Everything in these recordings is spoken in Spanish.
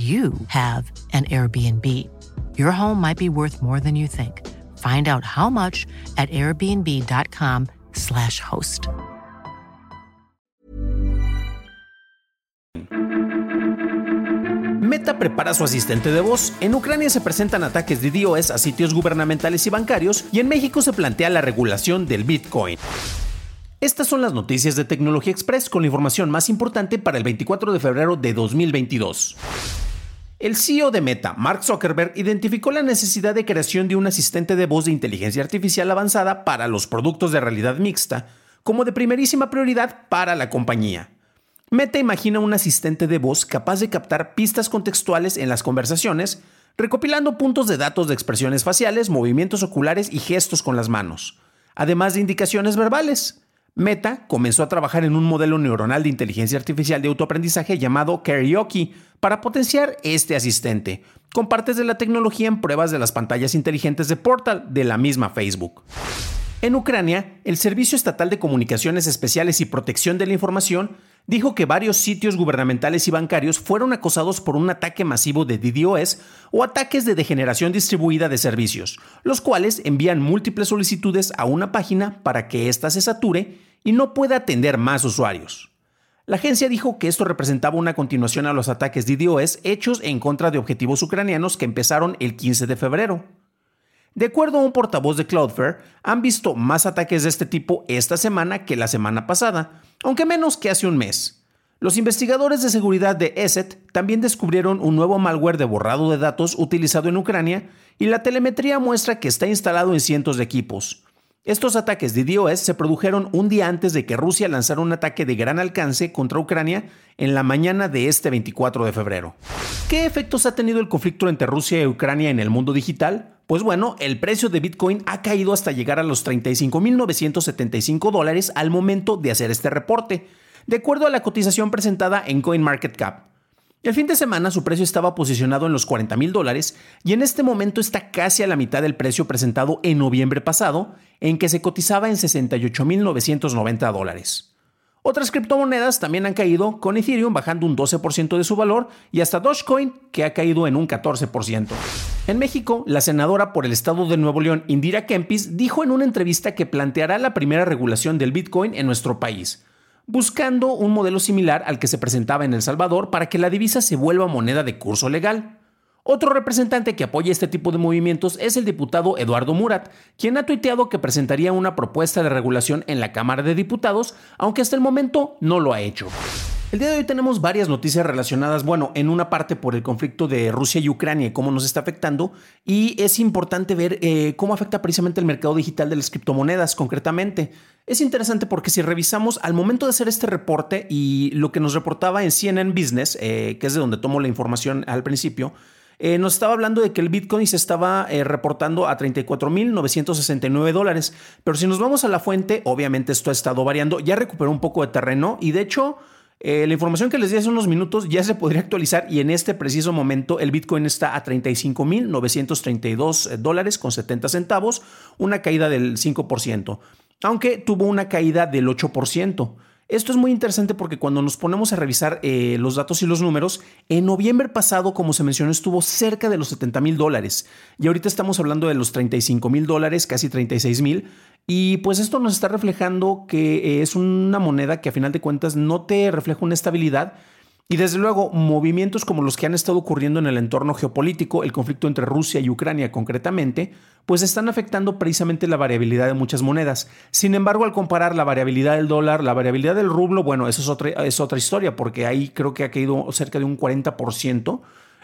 you have an Airbnb. Your home might be worth more than you think. Find out how much at airbnb.com/slash host. Meta prepara su asistente de voz. En Ucrania se presentan ataques de DOS a sitios gubernamentales y bancarios y en México se plantea la regulación del Bitcoin. Estas son las noticias de Tecnología Express con la información más importante para el 24 de febrero de 2022. El CEO de Meta, Mark Zuckerberg, identificó la necesidad de creación de un asistente de voz de inteligencia artificial avanzada para los productos de realidad mixta, como de primerísima prioridad para la compañía. Meta imagina un asistente de voz capaz de captar pistas contextuales en las conversaciones, recopilando puntos de datos de expresiones faciales, movimientos oculares y gestos con las manos, además de indicaciones verbales. Meta comenzó a trabajar en un modelo neuronal de inteligencia artificial de autoaprendizaje llamado Karaoke para potenciar este asistente, con partes de la tecnología en pruebas de las pantallas inteligentes de Portal de la misma Facebook. En Ucrania, el Servicio Estatal de Comunicaciones Especiales y Protección de la Información dijo que varios sitios gubernamentales y bancarios fueron acosados por un ataque masivo de DDoS o ataques de degeneración distribuida de servicios, los cuales envían múltiples solicitudes a una página para que ésta se sature y no pueda atender más usuarios. La agencia dijo que esto representaba una continuación a los ataques DDoS hechos en contra de objetivos ucranianos que empezaron el 15 de febrero. De acuerdo a un portavoz de Cloudflare, han visto más ataques de este tipo esta semana que la semana pasada, aunque menos que hace un mes. Los investigadores de seguridad de ESET también descubrieron un nuevo malware de borrado de datos utilizado en Ucrania y la telemetría muestra que está instalado en cientos de equipos. Estos ataques de DOS se produjeron un día antes de que Rusia lanzara un ataque de gran alcance contra Ucrania en la mañana de este 24 de febrero. ¿Qué efectos ha tenido el conflicto entre Rusia y Ucrania en el mundo digital? Pues bueno, el precio de Bitcoin ha caído hasta llegar a los 35.975 dólares al momento de hacer este reporte, de acuerdo a la cotización presentada en CoinMarketCap. El fin de semana su precio estaba posicionado en los 40 mil dólares y en este momento está casi a la mitad del precio presentado en noviembre pasado, en que se cotizaba en 68.990 dólares. Otras criptomonedas también han caído, con Ethereum bajando un 12% de su valor y hasta Dogecoin, que ha caído en un 14%. En México, la senadora por el estado de Nuevo León, Indira Kempis, dijo en una entrevista que planteará la primera regulación del Bitcoin en nuestro país buscando un modelo similar al que se presentaba en El Salvador para que la divisa se vuelva moneda de curso legal. Otro representante que apoya este tipo de movimientos es el diputado Eduardo Murat, quien ha tuiteado que presentaría una propuesta de regulación en la Cámara de Diputados, aunque hasta el momento no lo ha hecho. El día de hoy tenemos varias noticias relacionadas, bueno, en una parte por el conflicto de Rusia y Ucrania y cómo nos está afectando, y es importante ver eh, cómo afecta precisamente el mercado digital de las criptomonedas concretamente. Es interesante porque si revisamos al momento de hacer este reporte y lo que nos reportaba en CNN Business, eh, que es de donde tomo la información al principio, eh, nos estaba hablando de que el Bitcoin se estaba reportando a 34.969 dólares. Pero si nos vamos a la fuente, obviamente esto ha estado variando, ya recuperó un poco de terreno y de hecho eh, la información que les di hace unos minutos ya se podría actualizar y en este preciso momento el Bitcoin está a 35.932 dólares con 70 centavos, una caída del 5%, aunque tuvo una caída del 8%. Esto es muy interesante porque cuando nos ponemos a revisar eh, los datos y los números, en noviembre pasado, como se mencionó, estuvo cerca de los 70 mil dólares y ahorita estamos hablando de los 35 mil dólares, casi 36 mil. Y pues esto nos está reflejando que es una moneda que a final de cuentas no te refleja una estabilidad Y desde luego, movimientos como los que han estado ocurriendo en el entorno geopolítico, el conflicto entre Rusia y Ucrania concretamente, pues están afectando precisamente la variabilidad de muchas monedas. Sin embargo, al comparar la variabilidad del dólar, la variabilidad del rublo, bueno, eso es otra, es otra historia, porque ahí creo que ha caído cerca de un 40%.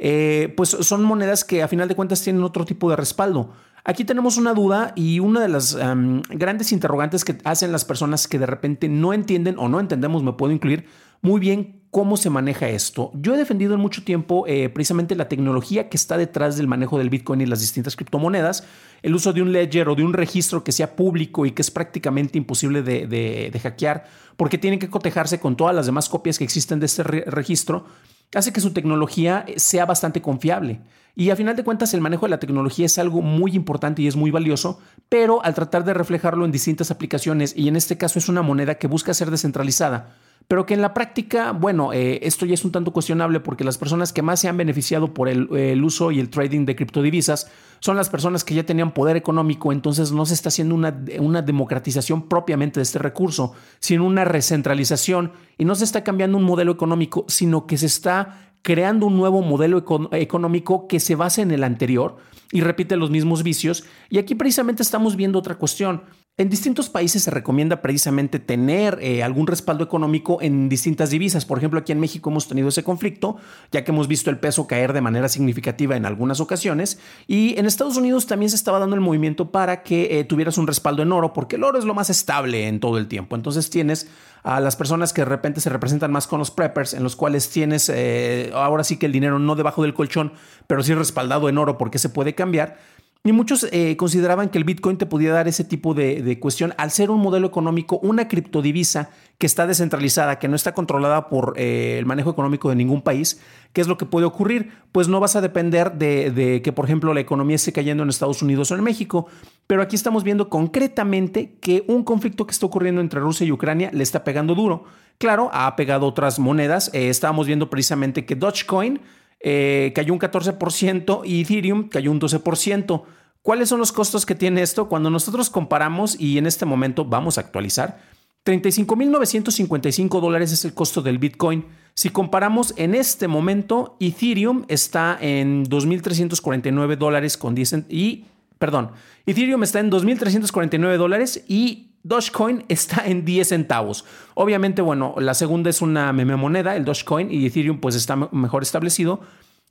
Eh, pues son monedas que a final de cuentas tienen otro tipo de respaldo. Aquí tenemos una duda y una de las grandes interrogantes que hacen las personas que de repente no entienden o no entendemos, me puedo incluir, muy bien cómo se maneja esto. Yo he defendido en mucho tiempo eh, precisamente la tecnología que está detrás del manejo del Bitcoin y las distintas criptomonedas, el uso de un ledger o de un registro que sea público y que es prácticamente imposible de, hackear porque tiene que cotejarse con todas las demás copias que existen de este registro, hace que su tecnología sea bastante confiable. Y a final de cuentas el manejo de la tecnología es algo muy importante y es muy valioso, pero al tratar de reflejarlo en distintas aplicaciones y en este caso es una moneda que busca ser descentralizada, pero que en la práctica, bueno, eh, esto ya es un tanto cuestionable porque las personas que más se han beneficiado por el, uso y el trading de criptodivisas son las personas que ya tenían poder económico, entonces no se está haciendo una, una democratización propiamente de este recurso, sino una recentralización y no se está cambiando un modelo económico, sino que se está creando un nuevo modelo económico que se base en el anterior y repite los mismos vicios. Y aquí precisamente estamos viendo otra cuestión. En distintos países se recomienda precisamente tener eh, algún respaldo económico en distintas divisas. Por ejemplo, aquí en México hemos tenido ese conflicto, ya que hemos visto el peso caer de manera significativa en algunas ocasiones. Y en Estados Unidos también se estaba dando el movimiento para que eh, tuvieras un respaldo en oro, porque el oro es lo más estable en todo el tiempo. Entonces tienes a las personas que de repente se representan más con los preppers, en los cuales tienes eh, ahora sí que el dinero no debajo del colchón, pero sí respaldado en oro porque se puede cambiar y muchos eh, consideraban que el Bitcoin te podía dar ese tipo de, cuestión al ser un modelo económico, una criptodivisa que está descentralizada, que no está controlada por eh, el manejo económico de ningún país. ¿Qué es lo que puede ocurrir? Pues no vas a depender de, que, por ejemplo, la economía esté cayendo en Estados Unidos o en México. Pero aquí estamos viendo concretamente que un conflicto que está ocurriendo entre Rusia y Ucrania le está pegando duro. Claro, ha pegado otras monedas. Eh, estábamos viendo precisamente que Dogecoin eh, cayó un 14% y Ethereum cayó un 12%. ¿Cuáles son los costos que tiene esto? Cuando nosotros comparamos, y en este momento vamos a actualizar, 35.955 dólares es el costo del Bitcoin. Si comparamos en este momento, Ethereum está en 2.349 dólares con 10 y, perdón, Ethereum está en 2.349 dólares y Dogecoin está en 10 centavos. Obviamente, bueno, la segunda es una meme moneda, el Dogecoin, y Ethereum pues está mejor establecido.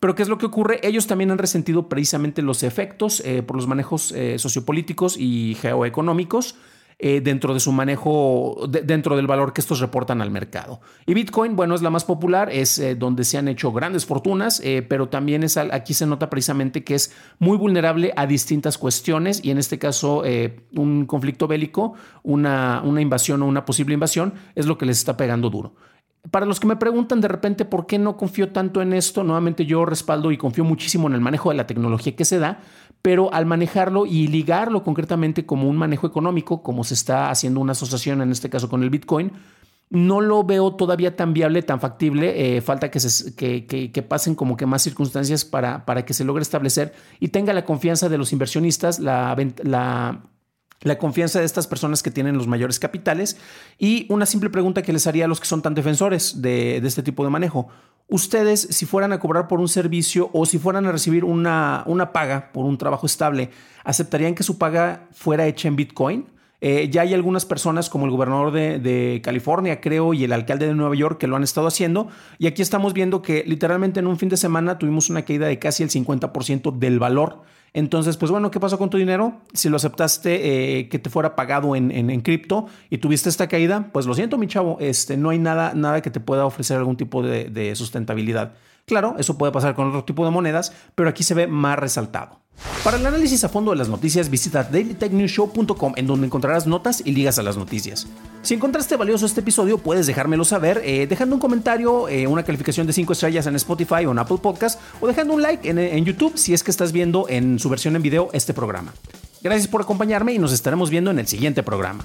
Pero ¿qué es lo que ocurre? Ellos también han resentido precisamente los efectos eh, por los manejos eh, sociopolíticos y geoeconómicos eh, dentro de su manejo, dentro del valor que estos reportan al mercado. Y Bitcoin, bueno, es la más popular, es eh, donde se han hecho grandes fortunas, eh, pero también es, aquí se nota precisamente que es muy vulnerable a distintas cuestiones y en este caso un conflicto bélico, una, una invasión o una posible invasión es lo que les está pegando duro. Para los que me preguntan de repente por qué no confío tanto en esto, nuevamente yo respaldo y confío muchísimo en el manejo de la tecnología que se da, pero al manejarlo y ligarlo concretamente como un manejo económico, como se está haciendo una asociación en este caso con el Bitcoin, no lo veo todavía tan viable, tan factible. Eh, falta que, se, pasen como que más circunstancias para, para que se logre establecer y tenga la confianza de los inversionistas, la, la la confianza de estas personas que tienen los mayores capitales y una simple pregunta que les haría a los que son tan defensores de, este tipo de manejo. Ustedes, si fueran a cobrar por un servicio o si fueran a recibir una, una paga por un trabajo estable, ¿aceptarían que su paga fuera hecha en Bitcoin? Eh, ya hay algunas personas como el gobernador de, de, California, creo, y el alcalde de Nueva York que lo han estado haciendo. Y aquí estamos viendo que literalmente en un fin de semana tuvimos una caída de casi el 50% del valor entonces, pues bueno, ¿qué pasó con tu dinero? Si lo aceptaste eh, que te fuera pagado en, cripto y tuviste esta caída, pues lo siento, mi chavo, este, no hay nada, nada que te pueda ofrecer algún tipo de, de sustentabilidad. Claro, eso puede pasar con otro tipo de monedas, pero aquí se ve más resaltado. Para el análisis a fondo de las noticias, visita dailytechnewshow.com en donde encontrarás notas y ligas a las noticias. Si encontraste valioso este episodio, puedes dejármelo saber eh, dejando un comentario, eh, una calificación de 5 estrellas en Spotify o en Apple Podcast o dejando un like en, YouTube si es que estás viendo en su versión en video este programa. Gracias por acompañarme y nos estaremos viendo en el siguiente programa.